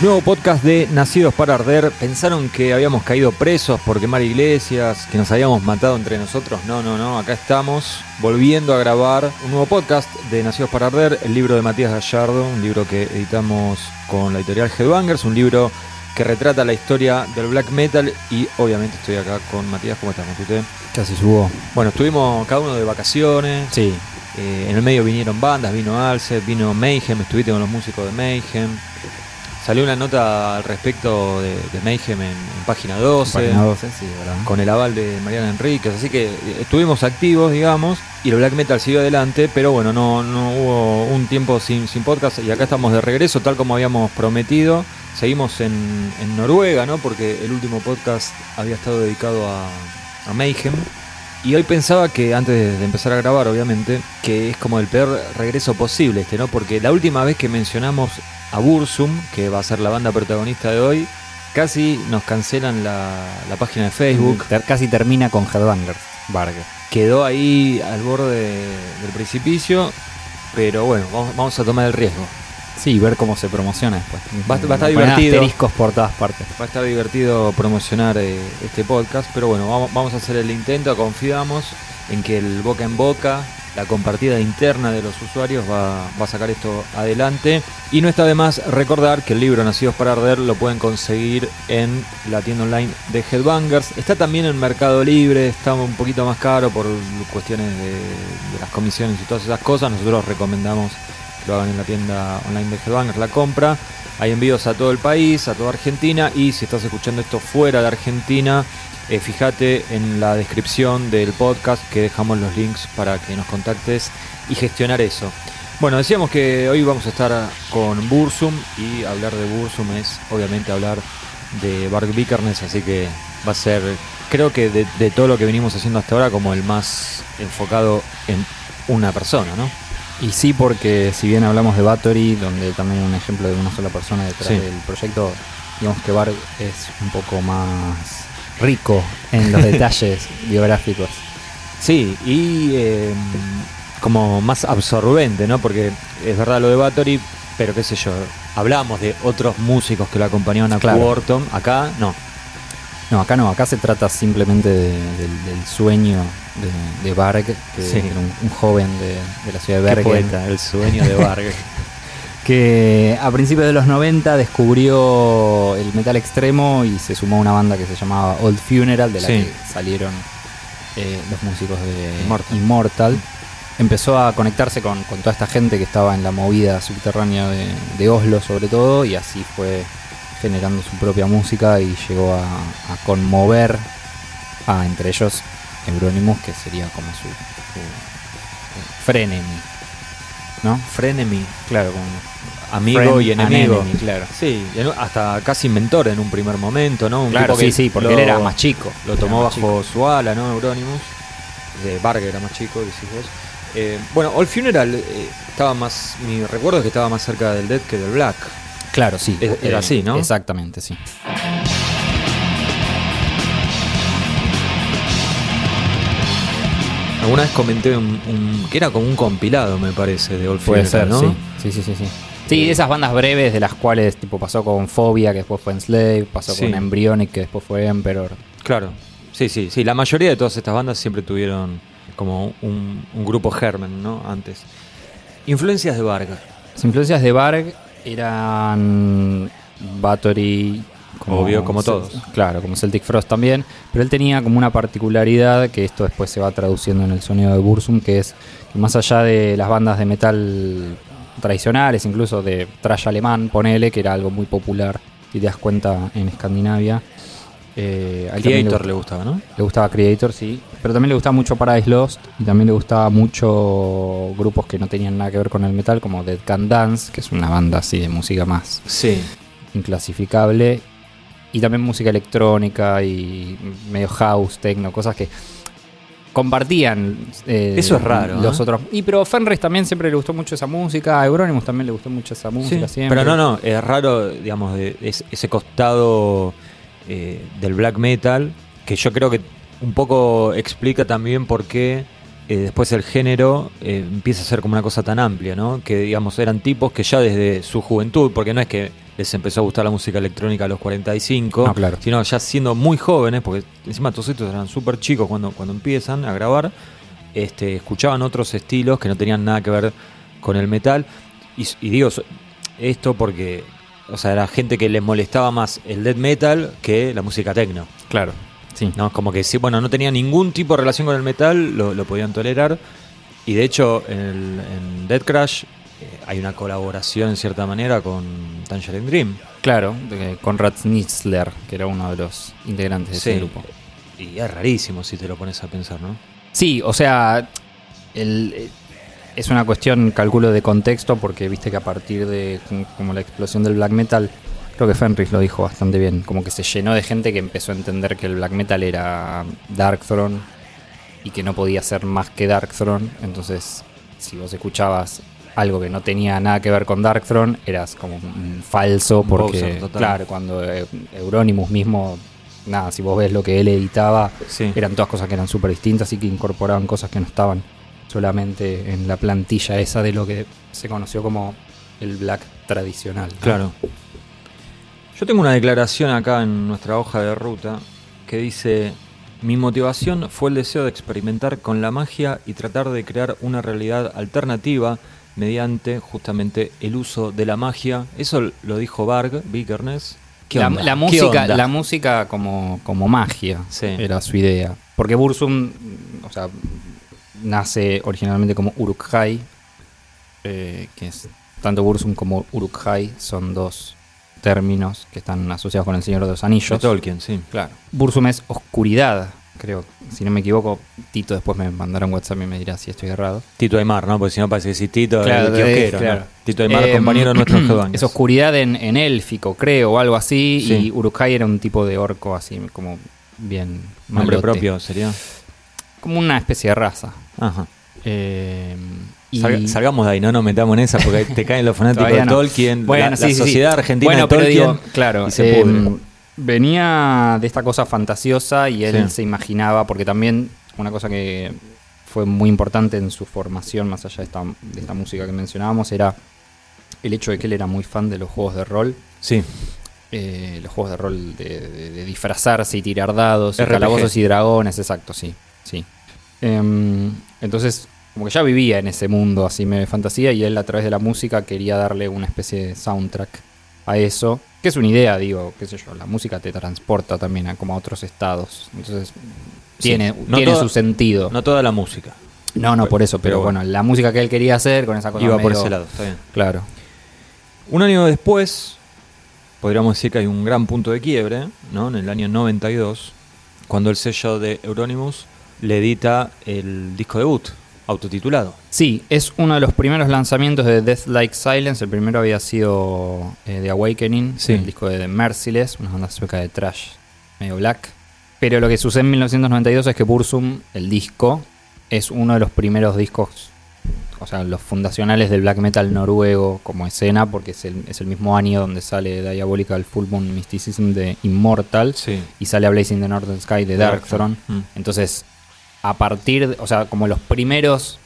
Nuevo podcast de Nacidos para Arder. Pensaron que habíamos caído presos por quemar iglesias, que nos habíamos matado entre nosotros. No, no, no. Acá estamos volviendo a grabar un nuevo podcast de Nacidos para Arder, el libro de Matías Gallardo, un libro que editamos con la editorial Headbangers, un libro que retrata la historia del black metal y obviamente estoy acá con Matías. ¿Cómo estás, Matute? Casi subo. Bueno, estuvimos cada uno de vacaciones. Sí. Eh, en el medio vinieron bandas, vino Alce, vino Mayhem, estuviste con los músicos de Mayhem. Salió una nota al respecto de, de Mayhem en, en página 12, Página 12, sí, ¿verdad? con el aval de Mariana Enríquez, así que eh, estuvimos activos, digamos, y el black metal siguió adelante, pero bueno, no, no hubo un tiempo sin, sin podcast y acá estamos de regreso, tal como habíamos prometido. Seguimos en, en Noruega, ¿no? Porque el último podcast había estado dedicado a, a Mayhem. Y hoy pensaba que, antes de empezar a grabar, obviamente, que es como el peor regreso posible este, ¿no? Porque la última vez que mencionamos a Bursum, que va a ser la banda protagonista de hoy, casi nos cancelan la, la página de Facebook. Ter- casi termina con Headbangers, Varg. Quedó ahí al borde del precipicio, pero bueno, vamos, vamos a tomar el riesgo. Sí, ver cómo se promociona después. Va a- va a estar divertido. asteriscos por todas partes. Va a estar divertido promocionar eh, este podcast, pero bueno, vamos, vamos a hacer el intento, confiamos en que el boca en boca, la compartida interna de los usuarios va, a sacar esto adelante. Y no está de más recordar que el libro Nacidos para Arder lo pueden conseguir en la tienda online de Headbangers. Está también en Mercado Libre, está un poquito más caro por cuestiones de, de las comisiones y todas esas cosas. Nosotros recomendamos que lo hagan en la tienda online de Headbangers, la compra. Hay envíos a todo el país, a toda Argentina y si estás escuchando esto fuera de Argentina, eh, fíjate en la descripción del podcast que dejamos los links para que nos contactes y gestionar eso. Bueno, decíamos que hoy vamos a estar con Bursum y hablar de Bursum es obviamente hablar de Bark Vikernes, así que va a ser, creo que de, de todo lo que venimos haciendo hasta ahora, como el más enfocado en una persona, ¿no? Y sí, porque si bien hablamos de Battery, donde también hay un ejemplo de una sola persona detrás Sí. del proyecto, digamos que Varg es un poco más rico en los detalles biográficos. Sí, y eh, como más absorbente, ¿no? Porque es verdad lo de Bathory, pero qué sé yo, hablamos de otros músicos que lo acompañaban a Claro. Acá no. No, acá no, acá se trata simplemente de- del, del sueño de, de Varg, que Sí. era un, un joven de, la ciudad de Qué Bergen. poeta, el sueño de Vargas. Que a principios de los 90 descubrió el metal extremo y se sumó a una banda que se llamaba Old Funeral, de la Sí. que salieron eh, los músicos de Immortal. Immortal. Empezó a conectarse con, con toda esta gente que estaba en la movida subterránea de, de Oslo sobre todo y así fue generando su propia música y llegó a, a conmover a entre ellos Euronymous que sería como su, su, eh, frenemy, ¿no? Frenemy, Claro, como amigo Friend y enemigo. enemy, claro. Sí, hasta casi mentor en un primer momento, ¿no? Un Claro, tipo que sí, sí, porque lo- él era más chico. Lo tomó bajo su ala, ¿no? Euronymous. De Vargas era más chico, decís vos. Eh, bueno, All Funeral eh, estaba más. Mi recuerdo es que estaba más cerca del Dead que del Black. Claro, sí. Es- era así, ¿no? Exactamente, sí. Alguna vez comenté un, un- que era como un compilado, me parece, de All Puede Funeral, ser, ¿no? sí. Sí, sí, sí, sí. Sí, esas bandas breves de las cuales tipo pasó con Phobia, que después fue Enslave, pasó Sí. con Embryonic, que después fue Emperor. Claro. Sí, sí, sí. La mayoría de todas estas bandas siempre tuvieron como un, un grupo germen, ¿no? Antes. Influencias de Vargas. Las influencias de Varg eran Bathory, Obvio, como todos. Claro, como Celtic Frost también. Pero él tenía como una particularidad que esto después se va traduciendo en el sonido de Bursum, que es que más allá de las bandas de metal tradicionales, incluso de trash alemán, ponele, que era algo muy popular, si te das cuenta, en Escandinavia. eh, a también le Creator le gustaba, ¿no? le gustaba Creator, sí. Pero también le gustaba mucho Paradise Lost. Y también le gustaba mucho grupos que no tenían nada que ver con el metal, como Dead Can Dance, que es una banda así de música más Sí. inclasificable. Y también música electrónica y medio house, techno, cosas que compartían. eh, Eso es raro, Los ¿eh? otros. Y pero Fenris también siempre le gustó mucho esa música. A Euronymous también le gustó mucho esa música Sí, siempre. Pero no, no, es raro, digamos, de, es- ese costado eh, del black metal, que yo creo que un poco explica también por qué eh, después el género empieza a ser como una cosa tan amplia, ¿no? Que, digamos, eran tipos que ya desde su juventud, porque no es que les empezó a gustar la música electrónica a los 45, No, claro. sino ya siendo muy jóvenes, porque encima todos estos eran súper chicos cuando, cuando empiezan a grabar, este, escuchaban otros estilos que no tenían nada que ver con el metal. Y, y digo esto porque, o sea, era gente que les molestaba más el death metal que la música techno. Claro. Sí. ¿no? Como que bueno, no tenía ningún tipo de relación con el metal, lo, lo podían tolerar. Y de hecho, en, en Dead Crash hay una colaboración en cierta manera con Tangerine Dream. Claro, de Conrad Schnitzler, que era uno de los integrantes de ese grupo. Y es rarísimo si te lo pones a pensar, ¿no? Sí, o sea, el- eh, es una cuestión, calculo, de contexto, porque viste que a partir de como- como la explosión del black metal, creo que Fenris lo dijo bastante bien, como que se llenó de gente que empezó a entender que el black metal era Darkthrone y que no podía ser más que Darkthrone, entonces si vos escuchabas algo que no tenía nada que ver con Darkthrone, eras como un falso, porque, claro, cuando eh, Euronymous mismo, nada, si vos ves lo que él editaba, Sí. eran todas cosas que eran súper distintas y que incorporaban cosas que no estaban solamente en la plantilla esa de lo que se conoció como el black tradicional. ¿no? Claro. Yo tengo una declaración acá en nuestra hoja de ruta que dice, mi motivación fue el deseo de experimentar con la magia y tratar de crear una realidad alternativa mediante justamente el uso de la magia. Eso lo dijo Varg Vikernes. ¿Qué La, la ¿Qué música, la música como, como magia Sí. era su idea. Porque Bursum, o sea, nace originalmente como Uruk-hai, eh, que es tanto Bursum como Uruk-hai son dos términos que están asociados con el Señor de los De Anillos. Tolkien, sí. Claro. Bursum es oscuridad, creo. Si no me equivoco, Tito después me mandará un WhatsApp y me dirá si estoy errado. Tito Aymar, ¿no? Porque si no parece que sí, Tito Claro, el de- kiosquero, claro. Tito Aymar, Eh, compañero nuestro en Headbangers. Es oscuridad en, en élfico, creo, o algo así. Sí. Y Uruk-hai era un tipo de orco así, como bien. Nombre malote. propio sería. Como una especie de raza. Ajá. Eh, y Salga- salgamos de ahí, no nos metamos en esa porque te caen los fanáticos de no. Tolkien, Bueno, la, sí, la sí, sí. sociedad argentina Bueno, de Tolkien. digo, claro, y se eh, pudre. Venía de esta cosa fantasiosa y él Sí. se imaginaba, porque también una cosa que fue muy importante en su formación, más allá de esta, de esta música que mencionábamos, era el hecho de que él era muy fan de los juegos de rol. Sí, eh, los juegos de rol de, de- de disfrazarse y tirar dados, y calabozos y dragones, exacto, sí. sí. Em, entonces, como que ya vivía en ese mundo así medio de fantasía y él a través de la música quería darle una especie de soundtrack a eso, que es una idea, digo, qué sé yo, la música te transporta también a como a otros estados. Entonces, tiene, No tiene toda- su sentido. no toda la música. No, no, por eso, pero, Pero bueno, la música que él quería hacer con esa cosa Iba por ese lado, está bien. Claro. Un año después, podríamos decir que hay un gran punto de quiebre, ¿no? En el año 92, cuando el sello de Euronymous le edita el disco debut, autotitulado. Sí, es uno de los primeros lanzamientos de Death Like Silence. El primero había sido eh, The Awakening, Sí. el disco de The Merciless, una banda sueca de trash medio black. Pero lo que sucede en 1992 es que Bursum, el disco, es uno de los primeros discos, o sea, los fundacionales del black metal noruego como escena, porque es el, es el mismo año donde sale Diabolical Full Moon Mysticism de Immortal Sí. y sale A Blazing the Northern Sky de Darkthrone. Mm. Entonces, a partir, de- o sea, como los primeros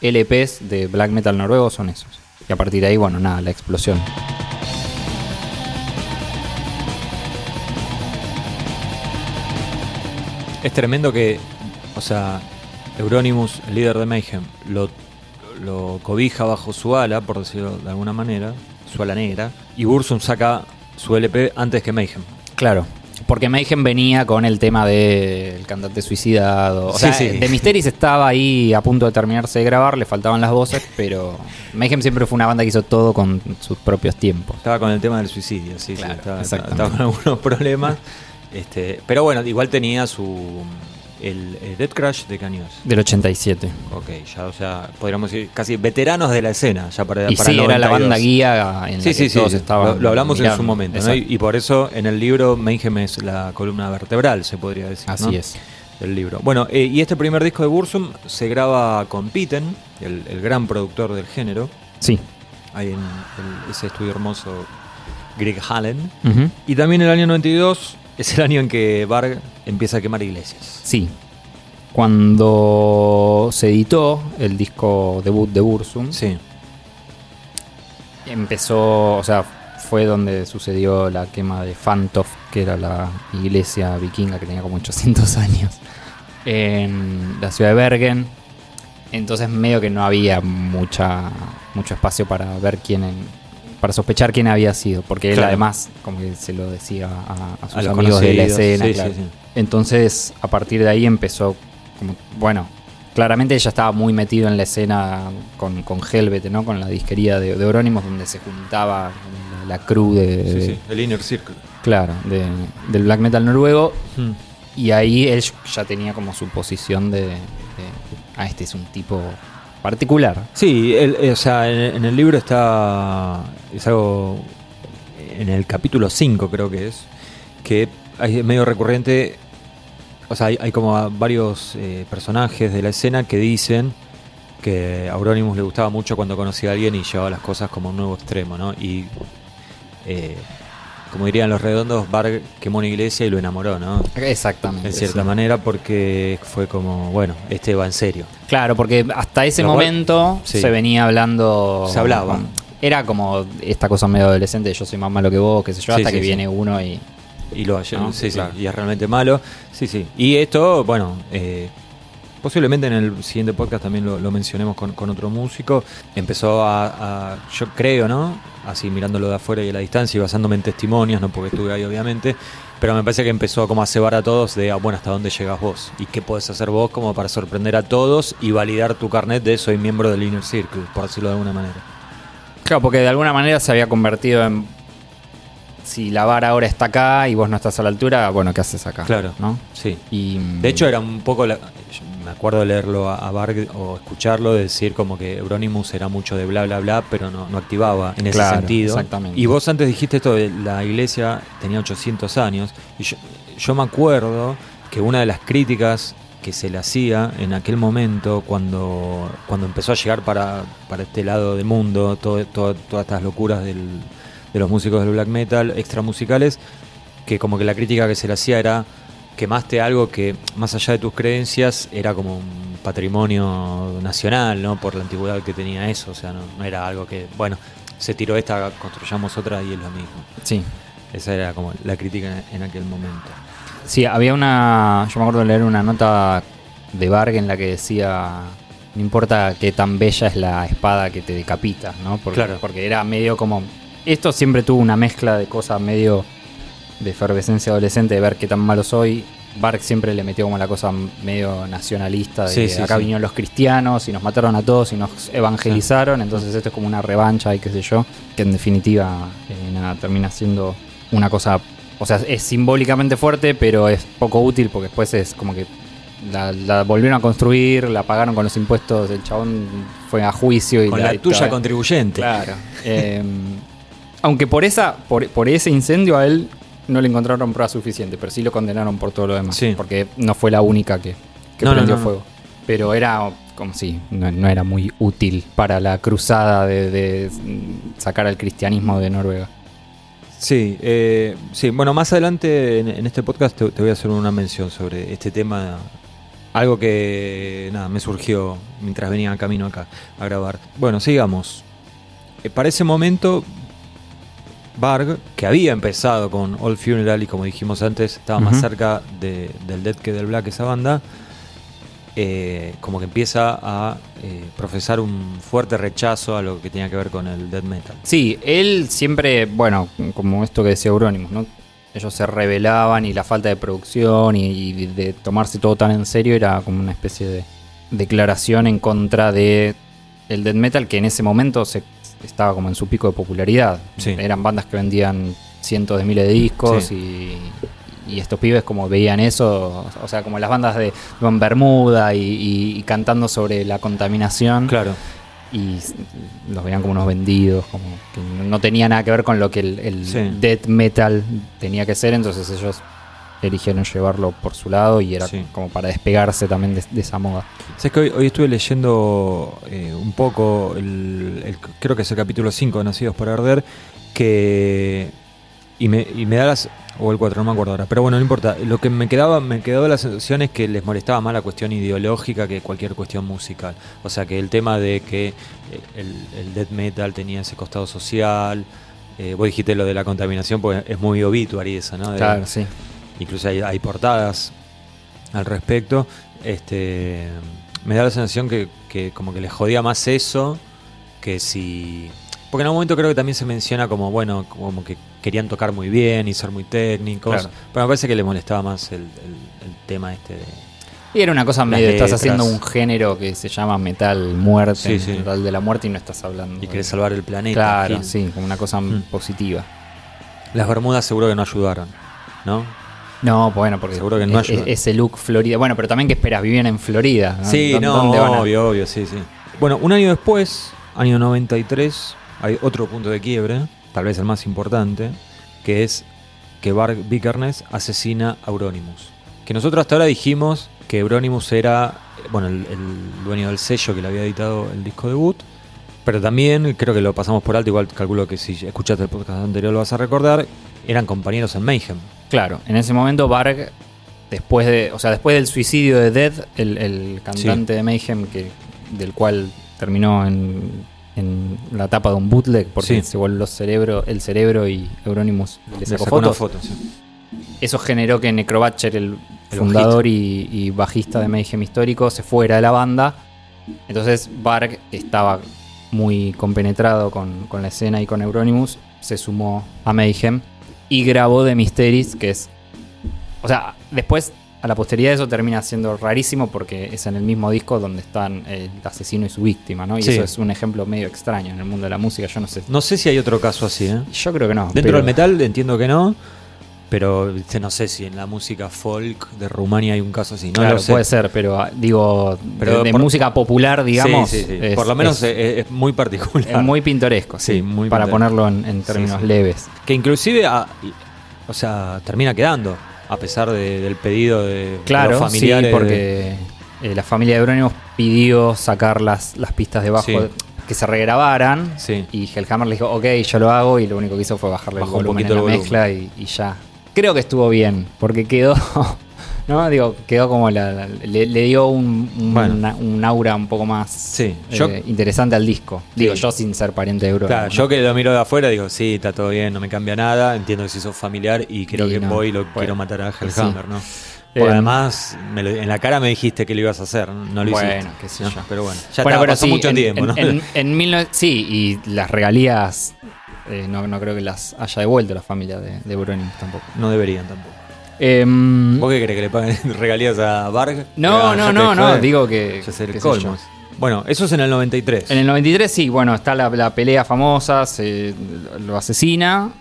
LPs de black metal noruego son esos. Y a partir de ahí, bueno, nada, la explosión. Es tremendo que, o sea, Euronymous, el líder de Mayhem, lo, lo cobija bajo su ala, por decirlo de alguna manera, su ala negra, y Bursum saca su LP antes que Mayhem. Claro. Porque Mayhem venía con el tema del cantante suicidado. O Sí, sea, sí. de Mysteries estaba ahí a punto de terminarse de grabar, le faltaban las voces, pero Mayhem siempre fue una banda que hizo todo con sus propios tiempos. Estaba con el tema del suicidio, sí, Claro, sí, estaba, estaba con algunos problemas. Este, pero bueno, igual tenía su. El, el Dead Crash de qué año es? Del 87. Ok, ya, o sea, podríamos decir casi veteranos de la escena, ya para, Y para sí, el era la 92. banda guía en la Sí, que sí, sí, todos estaban Lo, lo hablamos en su momento, ¿no? Y, y por eso en el libro Mayhem es la columna vertebral, se podría decir. Así ¿no? es. Del libro. Bueno, eh, y este primer disco de Bursum se graba con Pitten, el, el gran productor del género, Sí. ahí en el- ese estudio hermoso Greg Hallen. Y también el año 92 es el año en que Varg empieza a quemar iglesias. Sí. Cuando se editó el disco debut de Bursum, Sí, empezó, o sea, fue donde sucedió la quema de Fantoft, que era la iglesia vikinga que tenía como 800 años, en la ciudad de Bergen. Entonces medio que no había mucha mucho espacio para ver quién para sospechar quién había sido, porque él además como que se lo decía a, a sus A amigos de la escena. sí, claro. sí, sí. Entonces a partir de ahí empezó como bueno, claramente ella estaba muy metido en la escena con, con Helvet, ¿no? Con la disquería de, de Eurónimos donde se juntaba la, la crew de, Sí, de- sí, el Inner Circle. claro, de- del black metal noruego Mm. y ahí él ya tenía como su posición de, de, ah, este es un tipo particular. Sí, el- eh, o sea, en, en el libro está. Es algo. En el capítulo 5, creo que es. Que es medio recurrente. O sea, hay, hay como varios eh, personajes de la escena que dicen que a Euronymous le gustaba mucho cuando conocía a alguien y llevaba las cosas como a un nuevo extremo, ¿no? Y. eh, como dirían los redondos, Varg quemó una iglesia y lo enamoró, ¿no? Exactamente. En cierta sí. manera, porque fue como, bueno, este va en serio. Claro, porque hasta ese Lo cual- momento sí. se venía hablando. Se hablaba. Era como esta cosa medio adolescente, yo soy más malo que vos, qué sé yo, Sí, hasta sí, que sí. viene uno y. Y lo sí, ¿No? sí, Claro. y es realmente malo. Sí, sí. Y esto, bueno, eh, posiblemente en el siguiente podcast también lo, lo mencionemos con, con otro músico. Empezó a, a- yo creo, ¿no? Así mirándolo de afuera y a la distancia y basándome en testimonios, no porque estuve ahí obviamente, pero me parece que empezó como a cebar a todos de, ah, bueno, ¿hasta dónde llegas vos? ¿Y qué podés hacer vos como para sorprender a todos y validar tu carnet de soy miembro del Inner Circle, por decirlo de alguna manera? Claro, porque de alguna manera se había convertido en. Si la vara ahora está acá y vos no estás a la altura, bueno, ¿qué haces acá? Claro. ¿No? Sí. Y, De hecho, era un poco. la- me acuerdo leerlo a, a Varg o escucharlo, decir como que Euronymous era mucho de bla, bla, bla, pero no, no activaba en ese sentido. exactamente. Y vos antes dijiste esto de la iglesia tenía 800 años. Y yo, yo me acuerdo que una de las críticas que se le hacía en aquel momento, cuando, cuando empezó a llegar para, para este lado del mundo, todo, todo- todas estas locuras del- de los músicos del black metal, extramusicales, que como que la crítica que se le hacía era quemaste algo que más allá de tus creencias era como un patrimonio nacional, ¿no? Por la antigüedad que tenía eso, o sea, no, no era algo que, bueno, se tiró esta, construyamos otra y es lo mismo. Sí. Esa era como la crítica en aquel momento. Sí, había una. Yo me acuerdo de leer una nota de Varg en la que decía. No importa qué tan bella es la espada que te decapita, ¿no? Porque, Claro. porque era medio como. Esto siempre tuvo una mezcla de cosas medio de efervescencia adolescente, de ver qué tan malo soy. Varg siempre le metió como la cosa medio nacionalista, de Sí, que sí, acá sí. vinieron los cristianos y nos mataron a todos y nos evangelizaron, entonces esto es como una revancha y qué sé yo, que en definitiva eh, nada, termina siendo una cosa, o sea, es simbólicamente fuerte, pero es poco útil porque después es como que la, la volvieron a construir, la pagaron con los impuestos, el chabón fue a juicio y Con la, tuya contribuyente. Claro. Eh, aunque por esa, por, por ese incendio a él no le encontraron prueba suficiente, pero sí lo condenaron por todo lo demás. Sí. Porque no fue la única que, que No, no, prendió no, no. fuego. Pero era como si no, no era muy útil para la cruzada de, de sacar al cristianismo de Noruega. Sí, eh, sí, bueno, más adelante en, en este podcast te, te voy a hacer una mención sobre este tema. Algo que nada, me surgió mientras venía camino acá a grabar. Bueno, sigamos. Eh, para ese momento, Varg, que había empezado con All Funeral y como dijimos antes, estaba más cerca de- del Dead que del Black esa banda, eh, como que empieza a eh, profesar un fuerte rechazo a lo que tenía que ver con el death metal. Sí, él siempre, bueno, como esto que decía Euronymous, ¿no? Ellos se rebelaban y la falta de producción y, y de tomarse todo tan en serio era como una especie de declaración en contra de el death metal que en ese momento se estaba como en su pico de popularidad. Sí. Eran bandas que vendían cientos de miles de discos y, y estos pibes como veían eso, o sea, como las bandas de en Bermuda y, y- y cantando sobre la contaminación Claro. y los veían como unos vendidos, como que no- no tenía nada que ver con lo que el, el Sí. death metal tenía que ser, entonces ellos eligieron llevarlo por su lado y era Sí. como para despegarse también de, de esa moda. Sabes que hoy, hoy estuve leyendo eh, un poco, el, el- creo que es el capítulo 5 de Nacidos por Arder, que. Y me, y me da las. O el 4, no me acuerdo ahora. Pero bueno, no importa. Lo que me quedaba, me quedó la sensación es que les molestaba más la cuestión ideológica que cualquier cuestión musical. O sea, que el tema de que eh, el, el death metal tenía ese costado social. Eh, vos dijiste lo de la contaminación, pues es muy obituary eso, ¿no? De- Claro, sí. Incluso hay, hay portadas al respecto. Este, me da la sensación que, que como que les jodía más eso que si... Porque en algún momento creo que también se menciona como, bueno, como que querían tocar muy bien y ser muy técnicos. Claro. Pero me parece que les molestaba más el, el- el tema este de... Y era una cosa medio, estás haciendo un género que se llama metal muerte, Sí, sí. metal de la muerte y no estás hablando. Y de- querés salvar el planeta. Claro, Gil. sí, como una cosa Mm. positiva. Las Bermudas seguro que no ayudaron, ¿no? No, bueno, porque Seguro que no es- ese look Florida. Bueno, pero también que esperas, vivían en Florida. ¿no? Sí, ¿Dó- no, ¿Dónde van a- obvio, obvio, sí, sí. Bueno, un año después, año 93, hay otro punto de quiebre, tal vez el más importante, que es que Bart Vikernes asesina a Euronymous. Que nosotros hasta ahora dijimos que Euronymous era, bueno, el, el dueño del sello que le había editado el disco debut, pero también, creo que lo pasamos por alto, igual calculo que si escuchaste el podcast anterior lo vas a recordar, eran compañeros en Mayhem. Claro, en ese momento Varg, después de, o sea, después del suicidio de Dead, el, el cantante de Mayhem, que, del cual terminó en, en la tapa de un bootleg, porque Sí. se voló cerebro, el cerebro y Euronymous le sacó sacó fotos. foto, sí. Eso generó que Necrobatcher, el, El fundador y, y bajista de Mayhem histórico, se fuera de la banda. Entonces Varg estaba muy compenetrado con, con la escena y con Euronymous, se sumó a Mayhem y grabó The Mysteries, que es... O sea, después, a la posteridad eso termina siendo rarísimo porque es en el mismo disco donde están el asesino y su víctima, ¿no? Y Sí. eso es un ejemplo medio extraño en el mundo de la música, yo no sé. No sé si hay otro caso así, ¿eh? Yo creo que no. Dentro pero- del metal entiendo que no, pero no sé si en la música folk de Rumania hay un caso así. No claro, lo sé. puede ser, pero ah, digo, Pero de, por- música popular, digamos, Sí, sí, es- Por lo menos es, es, es muy particular. es muy pintoresco, sí, muy para pintoresco. ponerlo en, en términos leves. Que inclusive, a- y- o sea, termina quedando, a pesar de- del pedido de, Claro, los familiares. sí, porque eh, la familia de Eurónimos pidió sacar las, las pistas de bajo, Sí. que se regrabaran, Sí. y Hellhammer le dijo, ok, yo lo hago, y lo único que hizo fue bajarle Bajó un el volumen poquito en la volumen. mezcla y, y ya. Creo que estuvo bien, porque quedó, ¿no? Digo, quedó como la, la- le, le dio un, un, Bueno. una- un aura un poco más Sí, eh, interesante al disco. Digo, Sí. yo sin ser pariente de Eurónimos. Claro, ¿no? yo que lo miro de afuera digo, sí, está todo bien, no me cambia nada. Entiendo que si sos familiar y creo que no, voy lo bueno, quiero matar a Hellhammer. ¿no? Porque Eh, además, me lo- en la cara me dijiste que lo ibas a hacer, no lo Bueno, hiciste. qué sé ¿no? yo. Pero bueno, ya Bueno, pero pasó mucho en, tiempo, en- ¿no? en- en 19 sí, y las regalías eh, no, no creo que las haya devuelto la familia de, de tampoco. no deberían tampoco. Em, ¿Vos qué crees que le paguen regalías a Varg? no, Ah, no, no, no, digo que... Ya el colmo. Bueno, eso es en el 93. En el 93 sí, bueno, está la, la pelea famosa, se lo asesina.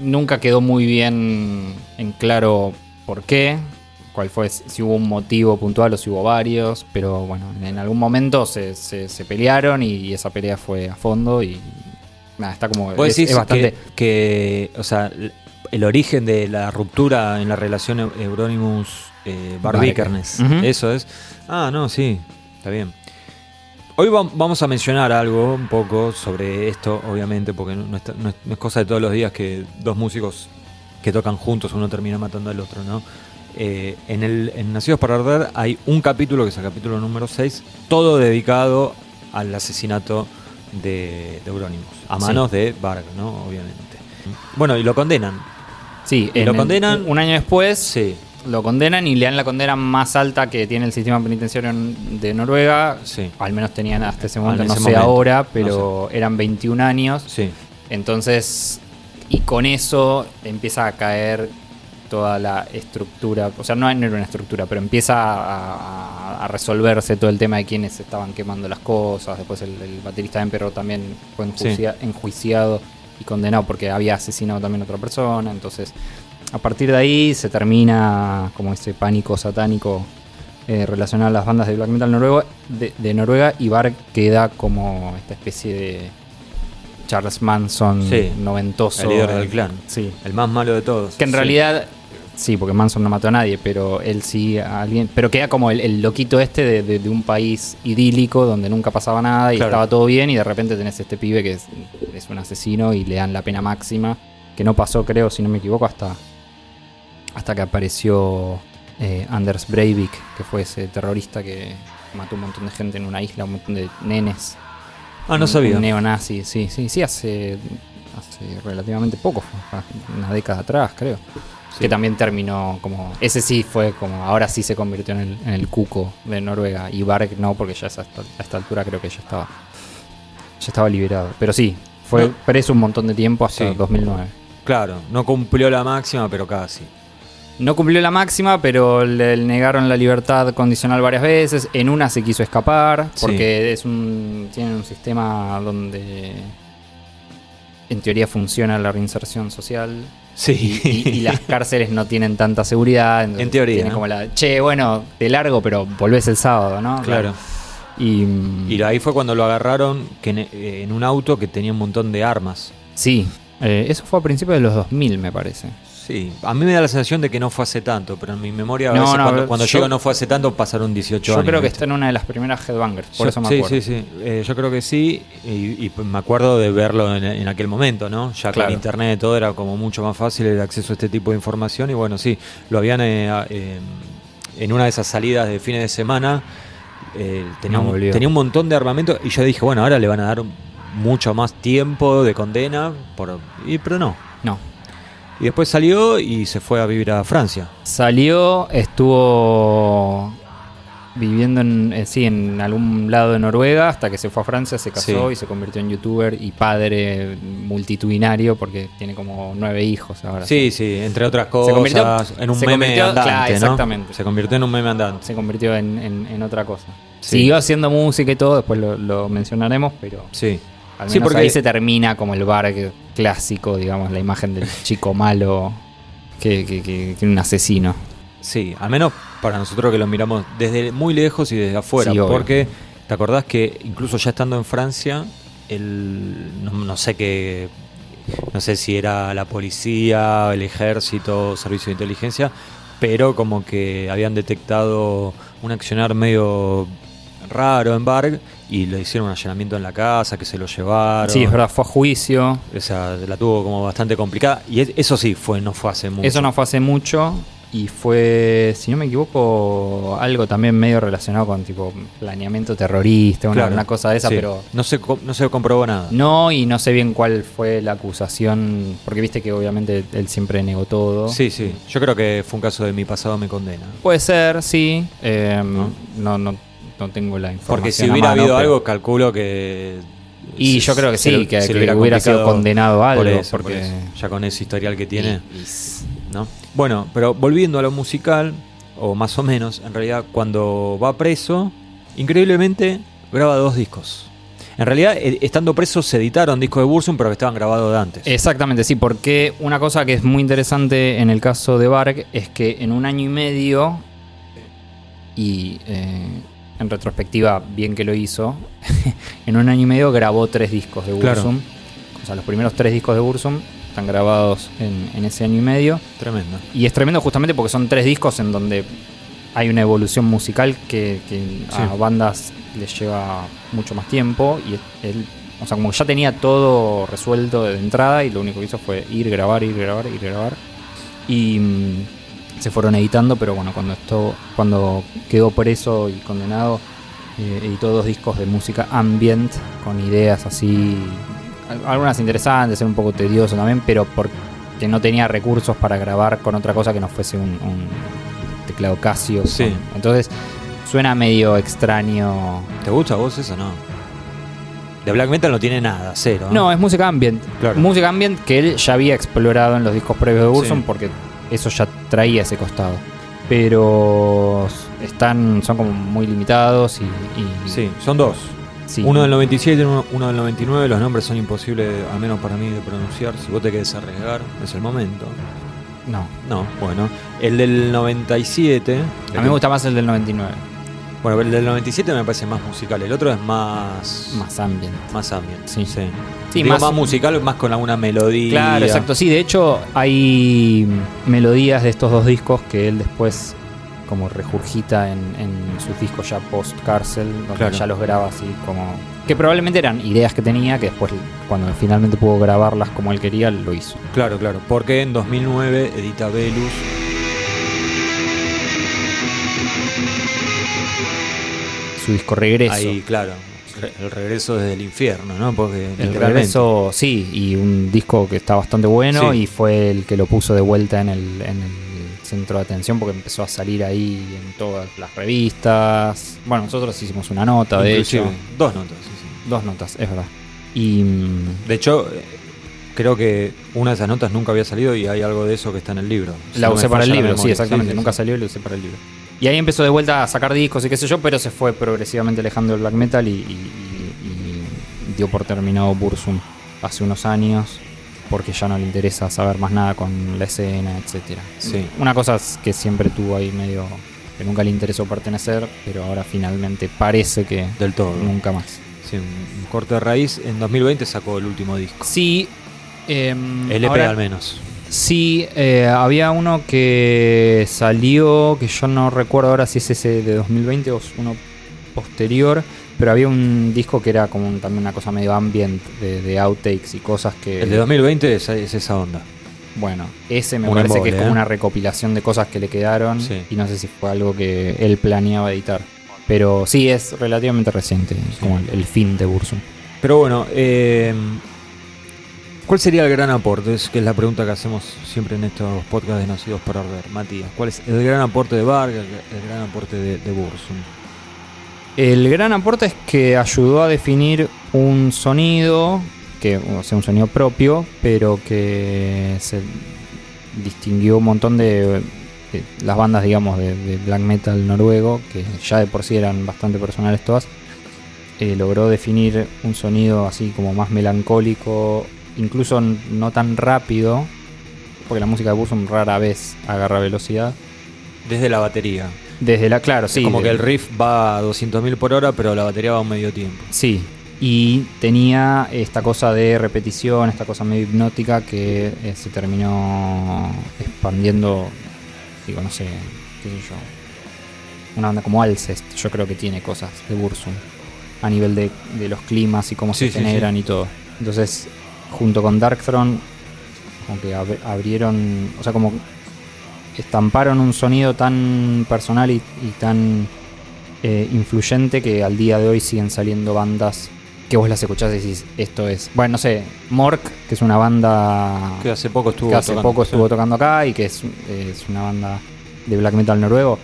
Nunca quedó muy bien en claro por qué, cuál fue, si hubo un motivo puntual o si hubo varios, pero bueno, en algún momento se, se- se pelearon y esa pelea fue a fondo y nada, está como... Vos es- decís es bastante... que, que, o sea, el origen de la ruptura en la relación Eu- Euronymous eh. Barbikernes, eso es. Ah, no, sí, está bien. Hoy va- vamos a mencionar algo un poco sobre esto, obviamente, porque no, está- no es, cosa de todos los días que dos músicos que tocan juntos uno termina matando al otro, ¿no? Eh, en, el, en Nacidos para Arder hay un capítulo, que es el capítulo número 6, todo dedicado al asesinato de, de Euronymous, a Sí. manos de Varg, ¿no? Obviamente. Bueno, y lo condenan. Sí, en lo el- condenan- un año después Sí, lo condenan y le dan la condena más alta que tiene el sistema penitenciario en- de Noruega. sí, Al menos tenían hasta ese momento, en no sé momento, ahora, pero eran 21 años. sí. Entonces, y con eso empieza a caer toda la estructura, o sea, no era una estructura, pero empieza a, resolverse todo el tema de quienes estaban quemando las cosas. Después el, el baterista de Emperor también fue enjuicia- enjuiciado y condenado porque había asesinado también a otra persona. Entonces, a partir de ahí se termina como ese pánico satánico eh, relacionado a las bandas de black metal noruego, de, de Noruega y Varg queda como esta especie de Charles Manson Sí, noventoso. el líder del clan. Sí. El más malo de todos. Que en Sí. realidad, sí, porque Manson no mató a nadie, pero él sí a alguien. Pero queda como el, el loquito este de, de- de un país idílico donde nunca pasaba nada y Claro. estaba todo bien, y de repente tenés este pibe que es, es un asesino y le dan la pena máxima. Que no pasó, creo, si no me equivoco, hasta, hasta que apareció eh, Anders Breivik, que fue ese terrorista que mató un montón de gente en una isla, un montón de nenes. Ah, no Un- sabía. Un neonazi, sí, sí, sí, hace, hace relativamente poco, fue una década atrás, creo. Sí. Que también terminó como. Ese sí fue como. Ahora sí se convirtió en el, en el cuco de Noruega. Y Varg no, porque ya a esta, a esta altura creo que ya estaba. Ya estaba liberado. Pero sí, fue No. preso un montón de tiempo hasta Sí. 2009. Claro, no cumplió la máxima, pero casi. No cumplió la máxima, pero le negaron la libertad condicional varias veces. En una se quiso escapar, Sí. porque es un, tienen un sistema donde en teoría funciona la reinserción social. Sí. Y, y las cárceles no tienen tanta seguridad. En teoría, como la, che, bueno, te largo, pero volvés el sábado, ¿no? Claro. Y, Y ahí fue cuando lo agarraron que en, eh, en un auto que tenía un montón de armas. sí, eh, eso fue a principios de los 2000, me parece. Sí, a mí me da la sensación de que no fue hace tanto, pero en mi memoria a veces no, cuando, yo- cuando yo- llego no fue hace tanto pasaron 18 Yo años. creo que ¿viste? está en una de las primeras headbangers, por Yo- eso me sí, acuerdo. Sí, sí, Eh, yo creo que sí, y, y me acuerdo de verlo en, en aquel momento, ¿no? Ya Claro. con internet todo era como mucho más fácil el acceso a este tipo de información, y bueno, sí, lo habían eh, eh, en una de esas salidas de fines de semana, eh, tenía, No un, tenía un montón de armamento, y yo dije, bueno, ahora le van a dar mucho más tiempo de condena, por, y, pero no. No. Y después salió y se fue a vivir a Francia. Salió, estuvo viviendo en, eh, sí, en algún lado de Noruega hasta que se fue a Francia, se casó Sí. y se convirtió en youtuber y padre multitudinario porque tiene como nueve hijos ahora. Sí, sí, entre otras cosas, convirtió- en un se meme andante, claro, ¿no? Se convirtió en un meme andante. Se convirtió en, en- en otra cosa. Sí. Siguió haciendo música y todo, después lo, lo mencionaremos, pero Sí. Al menos Sí, porque- ahí se termina como el bar clásico, digamos, la imagen del chico malo que, que, que- que un asesino. Sí, al menos para nosotros que lo miramos desde muy lejos y desde afuera. Sí, porque te acordás que incluso ya estando en Francia, el, no, no sé qué, no sé si era la policía, el ejército, servicio de inteligencia, pero como que habían detectado un accionar medio raro en Barg y le hicieron un allanamiento en la casa, que se lo llevaron. Sí, es verdad, fue a juicio. O sea, la tuvo como bastante complicada. Y es- eso sí, fue, no fue hace mucho. Eso no fue hace mucho y fue, si no me equivoco, algo también medio relacionado con tipo planeamiento terrorista, una, Claro, una cosa de esa, sí. pero No se, no se comprobó nada. no, y no sé bien cuál fue la acusación, porque viste que obviamente él siempre negó todo. Sí, sí. Yo creo que fue un caso de mi pasado me condena. Puede ser, sí. eh, no, no, no tengo la información. Porque si a hubiera mano, habido pero- algo, calculo que. Y yo creo que sí, lo- que- que hubiera sido condenado algo, por eso, por porque- eso. Ya con ese historial que tiene. Y- y- ¿no? Bueno, pero volviendo a lo musical, o más o menos, en realidad, cuando va preso, increíblemente graba dos discos. En realidad, eh, estando preso, se editaron discos de Bursum, pero que estaban grabados de antes. Exactamente, sí, porque una cosa que es muy interesante en el caso de Bark es que en un año y medio, y eh, en retrospectiva, bien que lo hizo, en un año y medio grabó tres discos de Claro. Bursum. O sea, los primeros tres discos de Bursum están grabados en, en ese año y medio. Tremendo. Y es tremendo justamente porque son tres discos en donde hay una evolución musical que, que a bandas les lleva mucho más tiempo. Y él, o sea, como ya tenía todo resuelto de entrada y lo único que hizo fue ir, grabar, ir, grabar, ir, grabar. Y mm, se fueron editando, pero bueno, cuando, esto, cuando quedó preso y condenado, eh, editó dos discos de música ambient con ideas así, al- algunas interesantes, era un poco tedioso también, pero porque no tenía recursos para grabar con otra cosa que no fuese un, un teclado Casio. Sí. con- entonces suena medio extraño. ¿Te gusta a vos eso no? De Black Metal no tiene nada, cero. No, es música ambient. Claro. Música ambient que él ya había explorado en los discos previos de Bursum Sí. porque eso ya traía ese costado. Pero están, son como muy limitados y, y- Sí, son dos. sí. Uno del 97 y uno, uno del 99. Los nombres son imposibles, al menos para mí, de pronunciar. Si vos te querés arriesgar, es el momento. No, No, bueno. El del 97. a mí me gusta más el del 99, Bueno, el del 97 me parece más musical. El otro es más. más ambient. Más ambient. Sí. sí. Sí, Digo, más- más, musical, más con alguna melodía. Claro, exacto. Sí, de hecho hay melodías de estos dos discos que él después como regurgita en, en sus discos ya post cárcel, donde Claro. ya los graba así como... Que probablemente eran ideas que tenía, que después cuando finalmente pudo grabarlas como él quería, lo hizo. Claro, claro. Porque en 2009 edita Velus. Su disco Regreso. Ahí, claro. el regreso desde el infierno, ¿no? Porque El regreso, sí, y un disco que está bastante bueno Sí. y fue el que lo puso de vuelta en el, en el centro de atención porque empezó a salir ahí en todas las revistas. Bueno, nosotros hicimos una nota, de hecho. dos notas, sí, sí. Dos notas, es verdad. Y mm, De hecho, eh, creo que una de esas notas nunca había salido y hay algo de eso que está en el libro. Si la no usé para el libro, sí, exactamente. Nunca salió y la usé para el libro. Y ahí empezó de vuelta a sacar discos y qué sé yo, pero se fue progresivamente alejando del black metal y, y- y- y dio por terminado Bursum hace unos años porque ya no le interesa saber más nada con la escena, etcétera. Sí. Una cosa es que siempre tuvo ahí medio que nunca le interesó pertenecer, pero ahora finalmente parece que Del todo. nunca más. Sí, un, corte de raíz. En 2020 sacó el último disco. Sí, em, El EP ahora- al menos. Sí, eh, había uno que salió, que yo no recuerdo ahora si es ese de 2020 o es uno posterior, pero había un disco que era como un- también una cosa medio ambient de, de outtakes y cosas que... El de 2020 es, es esa onda. Bueno, ese me Un parece embole, que es como ¿eh? una recopilación de cosas que le quedaron Sí. y no sé si fue algo que él planeaba editar. Pero sí, es relativamente reciente, como el, el fin de Bursum. Pero bueno, eh, ¿cuál sería el gran aporte? Es que es la pregunta que hacemos siempre en estos podcasts de Nacidos para Arder. Matías, ¿cuál es el gran aporte de Vargas, el, gran aporte de, de Bursum? El gran aporte es que ayudó a definir un sonido, que, o un sonido propio, pero que se distinguió un montón de, las bandas, digamos, de, de black metal noruego, que ya de por sí eran bastante personales todas. eh, logró definir un sonido así como más melancólico, incluso no tan rápido, porque la música de Bursum rara vez agarra velocidad. Desde la batería. Desde la, claro, sí. es como de- que el riff va a 200.000 por hora, pero la batería va a un medio tiempo. Sí, y tenía esta cosa de repetición, esta cosa medio hipnótica que eh, se terminó expandiendo, digo, no sé, qué sé yo. Una banda como Alcest, yo creo que tiene cosas de Bursum a nivel de, de los climas y cómo Sí, se sí, generan y todo. Entonces, junto con Darkthrone, como que ab- abrieron, o sea, como estamparon un sonido tan personal y, y tan eh, influyente que al día de hoy siguen saliendo bandas que vos las escuchás y decís, esto es. Bueno, no sé, Mork, que es una banda Que hace poco estuvo hace tocando, poco sí. estuvo tocando acá y que es, es una banda de black metal noruego,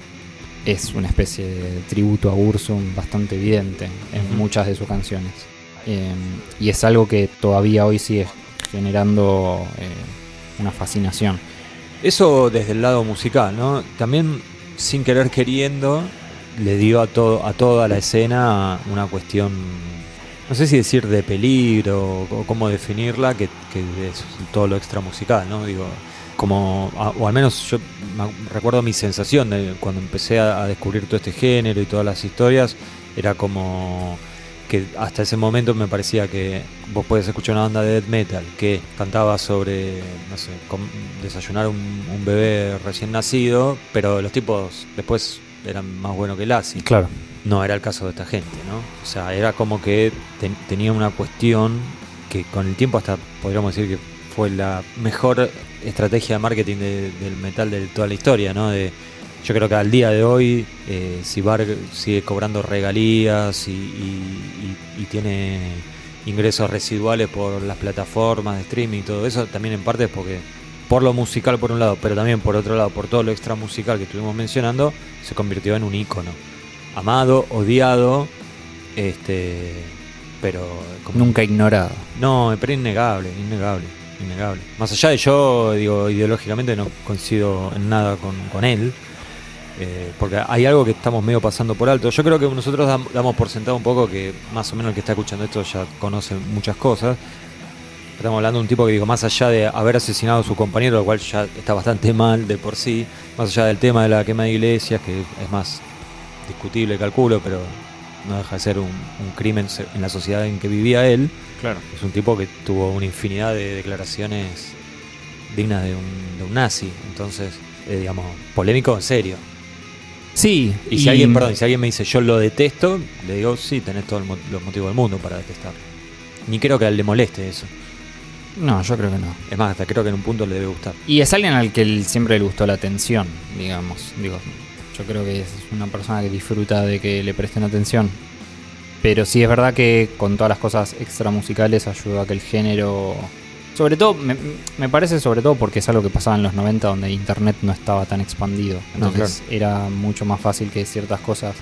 es una especie de tributo a Bursum bastante evidente en muchas de sus canciones. Eh, y es algo que todavía hoy sigue generando eh, una fascinación. Eso desde el lado musical, ¿no? También, sin querer queriendo, le dio a, todo, a toda la escena una cuestión, no sé si decir de peligro o cómo definirla, que, es todo lo extra musical, ¿no? Digo, como, o al menos yo recuerdo mi sensación de cuando empecé a, a descubrir todo este género y todas las historias, era como que hasta ese momento me parecía que vos podés escuchar una banda de death metal que cantaba sobre, no sé, desayunar un, un bebé recién nacido, pero los tipos después eran más buenos que Lassie. Claro. No era el caso de esta gente, ¿no? O sea, era como que ten- tenía una cuestión que con el tiempo hasta podríamos decir que fue la mejor estrategia de marketing de- del metal de toda la historia, ¿no? De, yo creo que al día de hoy, eh, si Varg sigue cobrando regalías y, y- y- y tiene ingresos residuales por las plataformas de streaming y todo eso, también en parte es porque por lo musical por un lado, pero también por otro lado, por todo lo extra musical que estuvimos mencionando, se convirtió en un ícono. Amado, odiado, este pero como- Nunca ignorado. no, pero innegable, innegable, innegable. Más allá de yo, digo, ideológicamente no coincido en nada con, con él, eh, porque hay algo que estamos medio pasando por alto. Yo creo que nosotros dam- damos por sentado un poco que más o menos el que está escuchando esto ya conoce muchas cosas. Estamos hablando de un tipo que digo, más allá de haber asesinado a su compañero, lo cual ya está bastante mal de por sí, más allá del tema de la quema de iglesias, que es más discutible, calculo, pero no deja de ser un, un crimen en la sociedad en que vivía él. Claro. Es un tipo que tuvo una infinidad de declaraciones dignas de un, de un nazi. Entonces, eh, digamos, polémico en serio. Sí. Y, si alguien, perdón, si alguien me dice yo lo detesto, le digo, sí, tenés todos los motivos del mundo para detestar. Ni creo que a él le moleste eso. No, yo creo que no. Es más, hasta creo que en un punto le debe gustar. Y es alguien al que él siempre le gustó la atención, digamos. Digo, yo creo que es una persona que disfruta de que le presten atención. Pero sí es verdad que con todas las cosas extra musicales ayudó a que el género. Sobre todo, me, me parece sobre todo porque es algo que pasaba en los 90 donde internet no estaba tan expandido. No, Entonces era mucho más fácil que ciertas cosas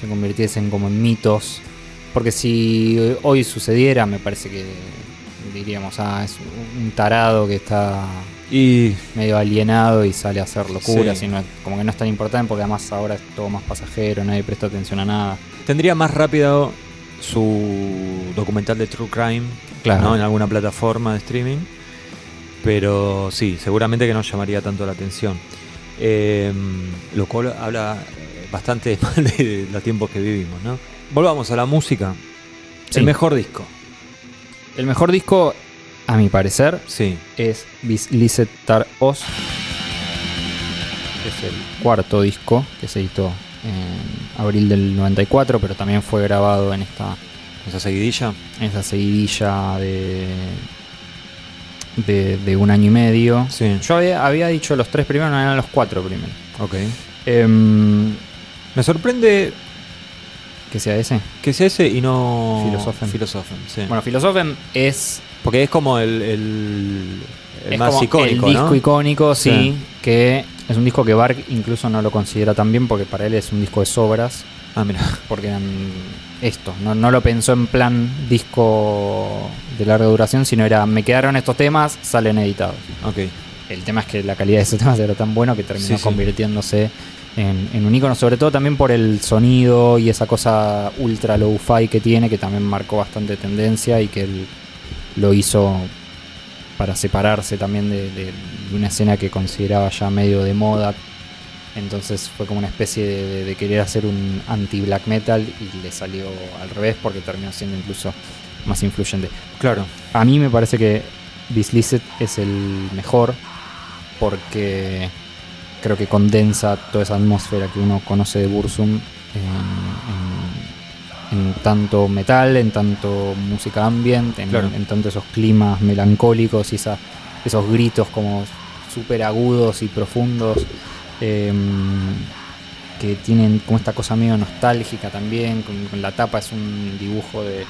se convirtiesen como en mitos. Porque si hoy sucediera, me parece que diríamos, ah, es un tarado que está Y medio alienado y sale a hacer locuras Sí. y no, como que no es tan importante porque además ahora es todo más pasajero, nadie presta atención a nada. tendría más rápido su documental de True Crime Claro. ¿no? en alguna plataforma de streaming. Pero sí, seguramente que no llamaría tanto la atención. Eh, lo cual habla bastante mal de los tiempos que vivimos, ¿no? Volvamos a la música. Sí. El mejor disco. El mejor disco, a mi parecer, Sí. es Licet Tar que Es el cuarto disco que se editó en abril del 94, pero también fue grabado en esta Esa seguidilla. esa seguidilla de, de, de un año y medio. Sí. Yo había, había dicho los tres primeros, no eran los cuatro primeros. Ok. Em, Me sorprende que sea ese. que sea ese y no Philosophem. Philosophem, sí. Bueno, Philosophem es, Porque es como el, el, el es más como icónico, el disco ¿no? icónico, sí, Sí. que es un disco que Bark incluso no lo considera tan bien porque para él es un disco de sobras, Ah, mira. porque eran esto, no, no lo pensó en plan disco de larga duración, sino era, me quedaron estos temas, salen editados. Ok. El tema es que la calidad de esos temas era tan bueno que terminó Sí, sí. convirtiéndose en, en un icono, sobre todo también por el sonido y esa cosa ultra low-fi que tiene, que también marcó bastante tendencia y que él lo hizo para separarse también de, de- de una escena que consideraba ya medio de moda. Entonces fue como una especie de, querer hacer un anti-black metal y le salió al revés porque terminó siendo incluso más influyente. Claro. A mí me parece que Bislicet es el mejor porque creo que condensa toda esa atmósfera que uno conoce de Bursum en, en- en tanto metal, en tanto música ambient, en, Claro. en tanto esos climas melancólicos y esa- esos gritos como súper agudos y profundos. Em, que tienen como esta cosa medio nostálgica también, con, con la tapa es un dibujo de,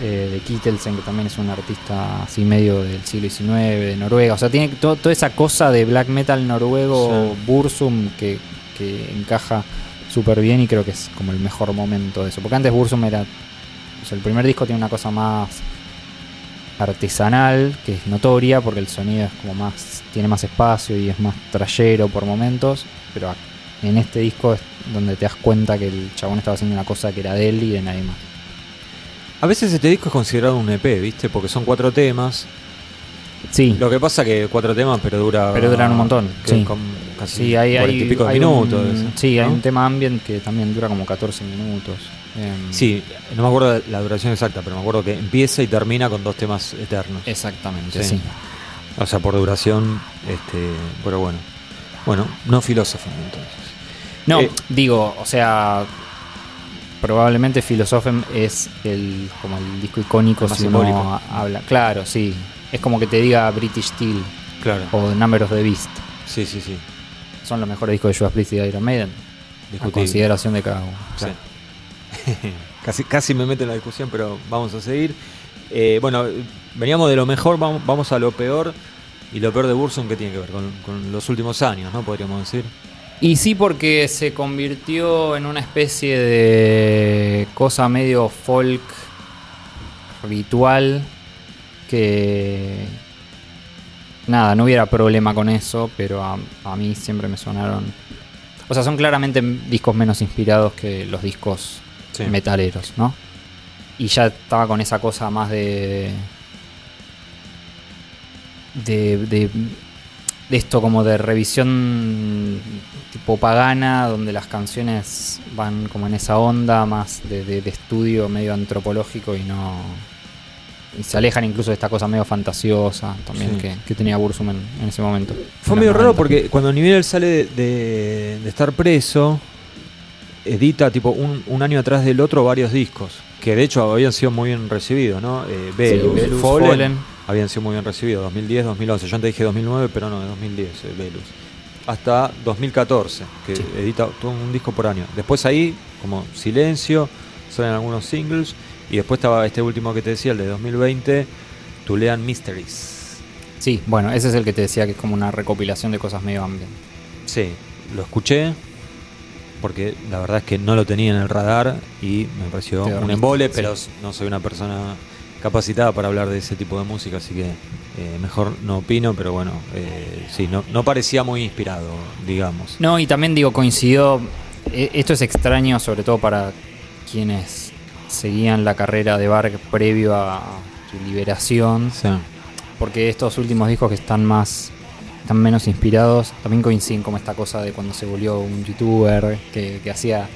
eh, de Kittelsen, que también es un artista así medio del siglo XIX, de Noruega. O sea, tiene to- toda esa cosa de black metal noruego, Sí. Bursum, que, que encaja súper bien y creo que es como el mejor momento de eso. Porque antes Bursum era... O sea, el primer disco tiene una cosa más artesanal, que es notoria, porque el sonido es como más... tiene más espacio y es más trayero por momentos, pero en este disco es donde te das cuenta que el chabón estaba haciendo una cosa que era de él y de nadie más. A veces este disco es considerado un EP, ¿viste? Porque son cuatro temas. Sí, Lo que pasa que cuatro temas, pero dura. Pero duran un montón, sí. con casi sí, hay, hay, cuarenta y pico hay minutos. un, sí, hay ¿no? un tema ambient que también dura como 14 minutos. Em, Sí, no me acuerdo la duración exacta, pero me acuerdo que empieza y termina con dos temas eternos. Exactamente, Sí. sí. O sea, por duración, este, pero bueno. Bueno, no filósofo entonces. No, Eh, digo, o sea, probablemente Philosophem es el como el disco icónico si uno simbólico. habla. Claro, sí. Es como que te diga British Steel Claro. o Number of the Beast. Sí, sí, sí. Son los mejores discos de Judas Priest y de Iron Maiden. A consideración de cada uno. Sí. casi, casi me meto en la discusión, pero vamos a seguir. Eh, bueno, veníamos de lo mejor, vamos, vamos a lo peor. Y lo peor de Bursum, que tiene que ver? Con, con los últimos años, ¿no? Podríamos decir. Y sí, porque se convirtió en una especie de cosa medio folk ritual que nada, no hubiera problema con eso, pero a, a mí siempre me sonaron. O sea, son claramente discos menos inspirados que los discos Sí. metaleros, ¿no? Y ya estaba con esa cosa más de. de. de, de esto como de revisión tipo pagana, donde las canciones van como en esa onda más de, de- de estudio medio antropológico y no. Se alejan incluso de esta cosa medio fantasiosa también Sí. que, que tenía Bursum en, en ese momento. Fue medio raro 90. porque cuando Nivel sale de, de- de estar preso, edita tipo un, un año atrás del otro varios discos, que de hecho habían sido muy bien recibidos, ¿no? Eh, Fallen, Fallen. habían sido muy bien recibidos, 2010, 2011. Yo antes dije 2009, pero no, de 2010, eh, Velus. Hasta 2014, que Sí. edita todo un disco por año. Después ahí, como silencio, salen algunos singles. Y después estaba este último que te decía, el de 2020, Tulean Mysteries. Sí, bueno, ese es el que te decía que es como una recopilación de cosas medio ambient. Sí, lo escuché porque la verdad es que no lo tenía en el radar y me pareció un embole, sí. pero no soy una persona capacitada para hablar de ese tipo de música, así que eh, mejor no opino, pero bueno, eh, sí, no, no parecía muy inspirado, digamos. No, y también digo, coincidió. eh, Esto es extraño, sobre todo para quienes seguían la carrera de Bark previo a su liberación, Sí. porque estos últimos discos que están más. están menos inspirados, también coinciden como esta cosa de cuando se volvió un youtuber que, que hacía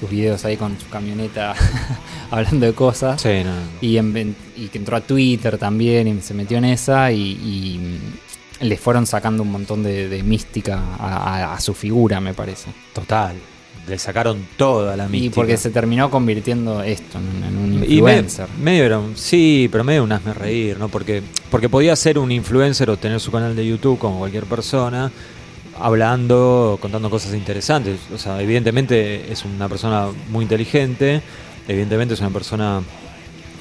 sus videos ahí con su camioneta hablando de cosas. Sí, no. Y, en- y que entró a Twitter también y se metió en esa y, y le fueron sacando un montón de, de mística a, a- a su figura, me parece. Total. Le sacaron toda la mística. Y porque se terminó convirtiendo esto en, en un Y medio, influencer. medio era un- sí, pero medio un hazme reír, ¿no? Porque, porque podía ser un influencer o tener su canal de YouTube como cualquier persona, hablando, contando cosas interesantes. O sea, evidentemente es una persona muy inteligente, evidentemente es una persona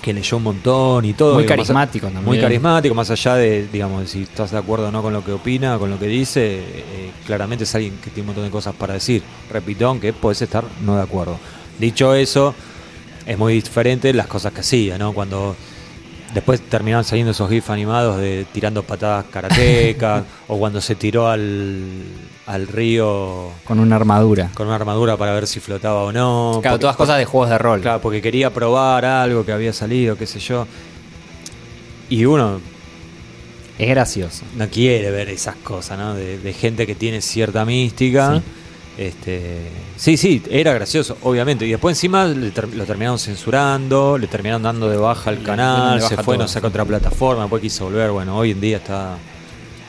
que leyó un montón y todo. Muy más carismático también. Muy carismático, más allá de, digamos, de si estás de acuerdo o no con lo que opina, con lo que dice, eh, claramente es alguien que tiene un montón de cosas para decir. Repito, aunque puedes estar no de acuerdo. Dicho eso, es muy diferente las cosas que hacía, ¿no? Cuando después terminaron saliendo esos gifs animados de tirando patadas karatecas, o cuando se tiró al, al río Con una armadura. con una armadura para ver si flotaba o no. Claro, porque- todas cosas de juegos de rol. Claro, porque quería probar algo que había salido, qué sé yo. Y uno Es gracioso. no quiere ver esas cosas, ¿no? De, de gente que tiene cierta mística. Sí. Este, sí, sí, era gracioso, obviamente. Y después encima le ter- lo terminaron censurando, le terminaron dando de baja al canal, se fue, todo, no sé, a sí. otra plataforma, después quiso volver. Bueno, hoy en día está,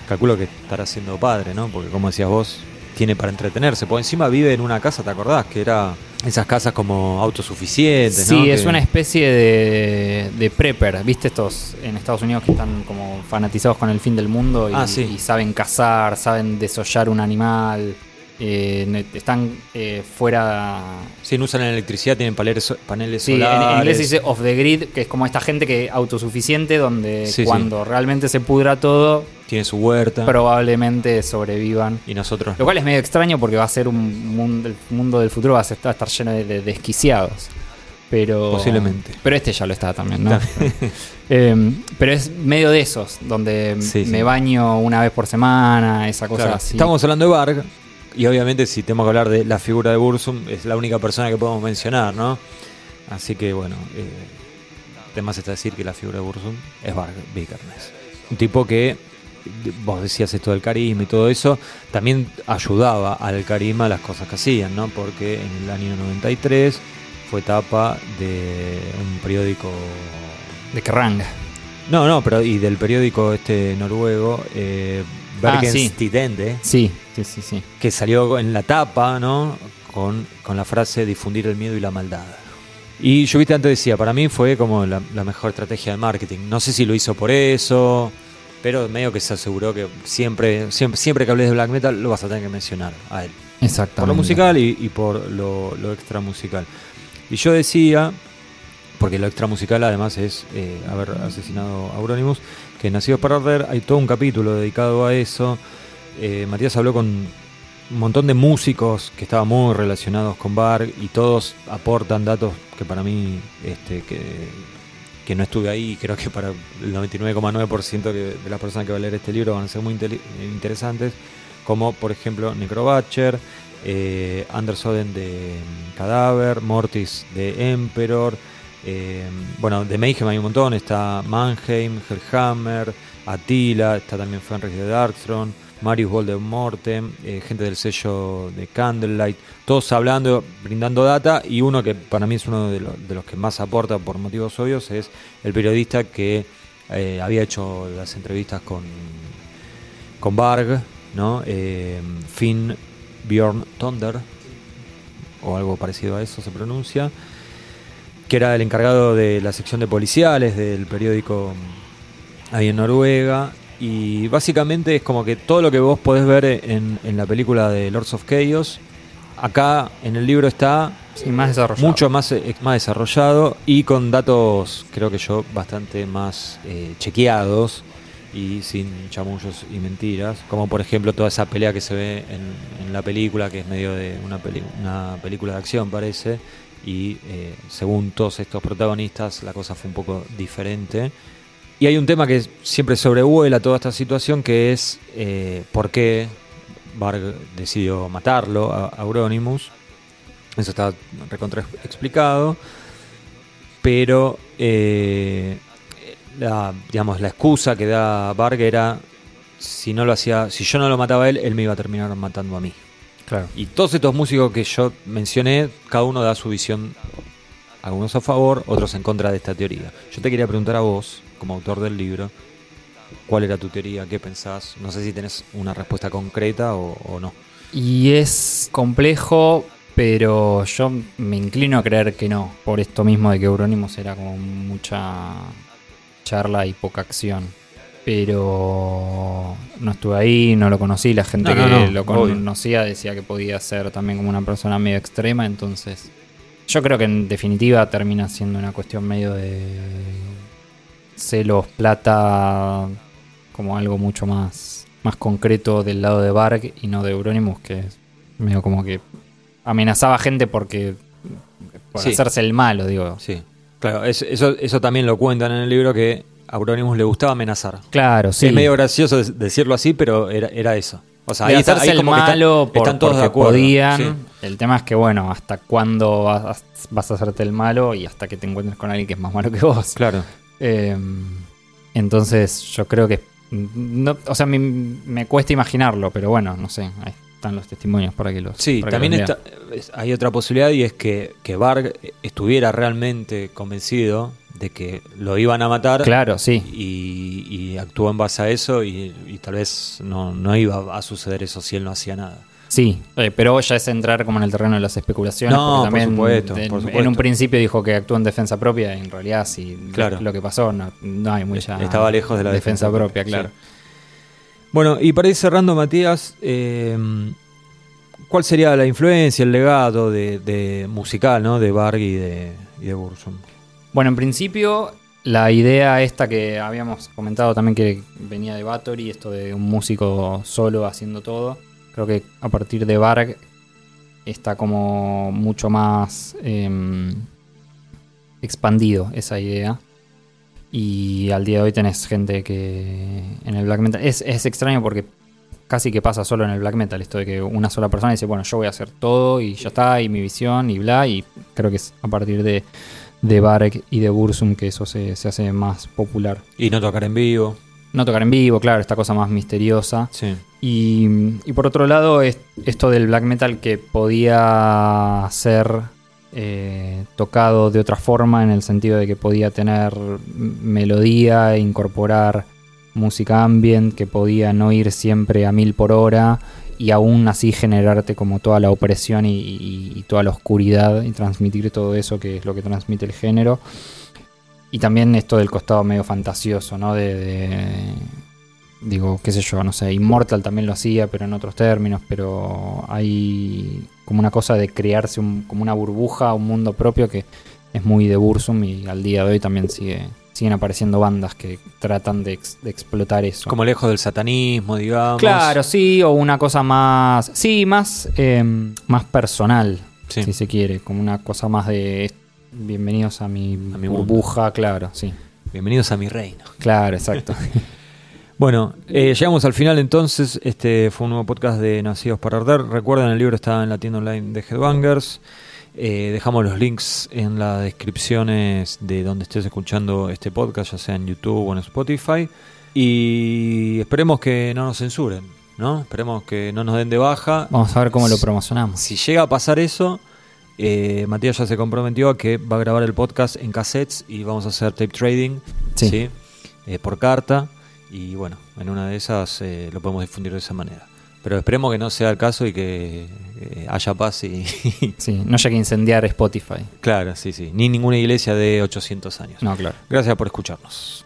calculo que estará siendo padre, ¿no? Porque como decías vos, tiene para entretenerse. Por encima vive en una casa, ¿te acordás? Que era esas casas como autosuficientes, Sí, ¿no? es Que- una especie de, de prepper. ¿Viste estos en Estados Unidos que están como fanatizados con el fin del mundo y, Ah, sí. y saben cazar, saben desollar un animal? Eh, están eh, fuera. Sí, no usan electricidad, tienen paneles, paneles Sí, solares. en inglés se dice off the grid, que es como esta gente que autosuficiente, donde Sí, sí. cuando realmente se pudra todo, Tiene su huerta. probablemente sobrevivan. y nosotros. Lo cual es medio extraño porque va a ser un mundo, el mundo del futuro va a estar, lleno de, de desquiciados. Pero, Posiblemente. Pero este ya lo está también, ¿no? Eh, pero es medio de esos, donde Sí, me sí. baño una vez por semana, esa cosa Claro, así. Estamos hablando de Varg. Y obviamente, si tenemos que hablar de la figura de Bursum, es la única persona que podemos mencionar, ¿no? Así que, bueno, eh, además está decir que la figura de Bursum es Varg Vikernes. Un tipo que, vos decías esto del carisma y todo eso, también ayudaba al carisma a las cosas que hacían, ¿no? Porque en el año 93 fue tapa de un periódico De Kerrang. No, no, pero y del periódico este noruego, eh, Ah, Bergens sí. Tidende, Sí, sí, sí, sí. que salió en la tapa, ¿no? Con, con la frase difundir el miedo y la maldad. Y yo viste antes decía, para mí fue como la, la mejor estrategia de marketing. No sé si lo hizo por eso, pero medio que se aseguró que siempre, siempre, siempre que hables de black metal lo vas a tener que mencionar a él. Exactamente. Por lo musical y, y por lo, lo extra musical. Y yo decía, porque lo extra musical además es eh, haber asesinado a Euronymous, que en Nacidos para Arder hay todo un capítulo dedicado a eso. Eh, Matías habló con un montón de músicos que estaban muy relacionados con Bar y todos aportan datos que para mí, este, que, no estuve ahí, creo que para el 99,9% que- de las personas que va a leer este libro van a ser muy inteli- interesantes, como por ejemplo Necrobatcher, eh, Anders Oden de mm, Cadáver, Mortis de Emperor, eh, bueno, de Mayhem hay un montón, está Mannheim, Hellhammer, Attila, está también Fenris de Darkthrone, Marius Voldemortem, eh, gente del sello de Candlelight, todos hablando, brindando data, y uno que para mí es uno de, los- que más aporta por motivos obvios es el periodista que eh, había hecho las entrevistas con, con ¿no? Eh, Finn Bjorn Thunder, o algo parecido a eso se pronuncia, que era el encargado de la sección de policiales del periódico ahí en Noruega. Y básicamente es como que todo lo que vos podés ver en, en la película de Lords of Chaos, acá en el libro está Sí, más desarrollado. mucho más, eh, más desarrollado y con datos, creo que yo, bastante más eh, chequeados y sin chamullos y mentiras. Como por ejemplo toda esa pelea que se ve en, en la película, que es medio de una, peli- una película de acción, parece. Y eh, según todos estos protagonistas, la cosa fue un poco diferente. Y hay un tema que siempre sobrevuela toda esta situación, que es eh, por qué Varg decidió matarlo a Euronymous. Eso está recontra explicado. Pero, eh, la, digamos, la excusa que da Varg era, si no lo hacía, si yo no lo mataba a él, él me iba a terminar matando a mí. Claro. Y todos estos músicos que yo mencioné, cada uno da su visión, algunos a favor, otros en contra de esta teoría. Yo te quería preguntar a vos, como autor del libro, ¿cuál era tu teoría? ¿Qué pensás? No sé si tenés una respuesta concreta o, o no. Y es complejo, pero yo me inclino a creer que no. Por esto mismo de que Euronymous era como mucha charla y poca acción. Pero no estuve ahí, no lo conocí. La gente No, que no, no, lo obvio. conocía decía que podía ser también como una persona medio extrema. Entonces, yo creo que en definitiva termina siendo una cuestión medio de celos, plata, como algo mucho más, más concreto del lado de Bark y no de Euronymous, que es medio como que amenazaba gente porque por Sí. hacerse el malo, digo. Sí, claro, es- eso, eso también lo cuentan en el libro que a Euronymous le gustaba amenazar. Claro, sí. Es medio gracioso de- decirlo así, pero era, era eso. O sea, ahí, está- ahí el como que están- malo por- están todos de porque acuerdo. podían. Sí. El tema es que, bueno, hasta cuándo vas, vas a hacerte el malo y hasta que te encuentres con alguien que es más malo que vos. Claro. Eh, entonces, yo creo que. No, o sea, me, me cuesta imaginarlo, pero bueno, no sé. Ahí están los testimonios para que los. Sí, también los está, es- hay otra posibilidad y es que, que Varg estuviera realmente convencido de que lo iban a matar. Claro, sí. y, y actuó en base a eso y, y tal vez no, no iba a suceder eso si él no hacía nada. Sí, eh, pero ya es entrar como en el terreno de las especulaciones. No, porque por también supuesto, en, por en supuesto. un principio dijo que actuó en defensa propia y en realidad sí, Claro. lo, que pasó no, no hay mucha Estaba lejos de la defensa, defensa propia, propia, claro. sí. Bueno, y para ir cerrando, Matías, eh, ¿cuál sería la influencia, el legado de, de musical ¿no? de Varg y de, y de? Bueno, en principio la idea esta que habíamos comentado también que venía de Bathory, esto de un músico solo haciendo todo, creo que a partir de Varg está como mucho más em, expandido esa idea. Y al día de hoy tenés gente que en el black metal. Es, es extraño porque casi que pasa solo en el black metal. Esto de que una sola persona dice, bueno, yo voy a hacer todo y ya está, y mi visión y bla. Y creo que es a partir de, de Barek y de Bursum que eso se, se hace más popular. Y no tocar en vivo. No tocar en vivo, claro, esta cosa más misteriosa. Sí. Y, y por otro lado, es esto del black metal que podía ser eh, tocado de otra forma, en el sentido de que podía tener melodía, incorporar música ambient, que podía no ir siempre a mil por hora y aún así generarte como toda la opresión y, toda la oscuridad y transmitir todo eso que es lo que transmite el género. Y también esto del costado medio fantasioso, ¿no? De, digo, qué sé yo, no sé, Immortal también lo hacía, pero en otros términos, pero hay como una cosa de crearse como una burbuja, un mundo propio que es muy de Bursum y al día de hoy también sigue, siguen apareciendo bandas que tratan de, ex- de explotar eso. Como lejos del satanismo, digamos. Claro, sí, o una cosa más, sí, más, eh, más personal, Sí. si se quiere, como una cosa más de bienvenidos a mi, A mi burbuja, claro, sí, Bienvenidos a mi reino. claro, exacto. Bueno, eh, llegamos al final entonces. Este fue un nuevo podcast de Nacidos para Arder. Recuerden, el libro está en la tienda online de Headbangers. Eh, dejamos los links en las descripciones de donde estés escuchando este podcast, ya sea en YouTube o en Spotify. Y esperemos que no nos censuren, ¿no? Esperemos que no nos den de baja. Vamos a ver cómo lo promocionamos. Si llega a pasar eso, eh, Matías ya se comprometió a que va a grabar el podcast en cassettes y vamos a hacer tape trading Sí. ¿sí? Eh, por carta. Y bueno, en una de esas lo podemos difundir de esa manera. Pero esperemos que no sea el caso y que eh, haya paz y... Sí, no haya que incendiar Spotify. claro, sí, sí. Ni ninguna iglesia de 800 años. No, claro. Gracias por escucharnos.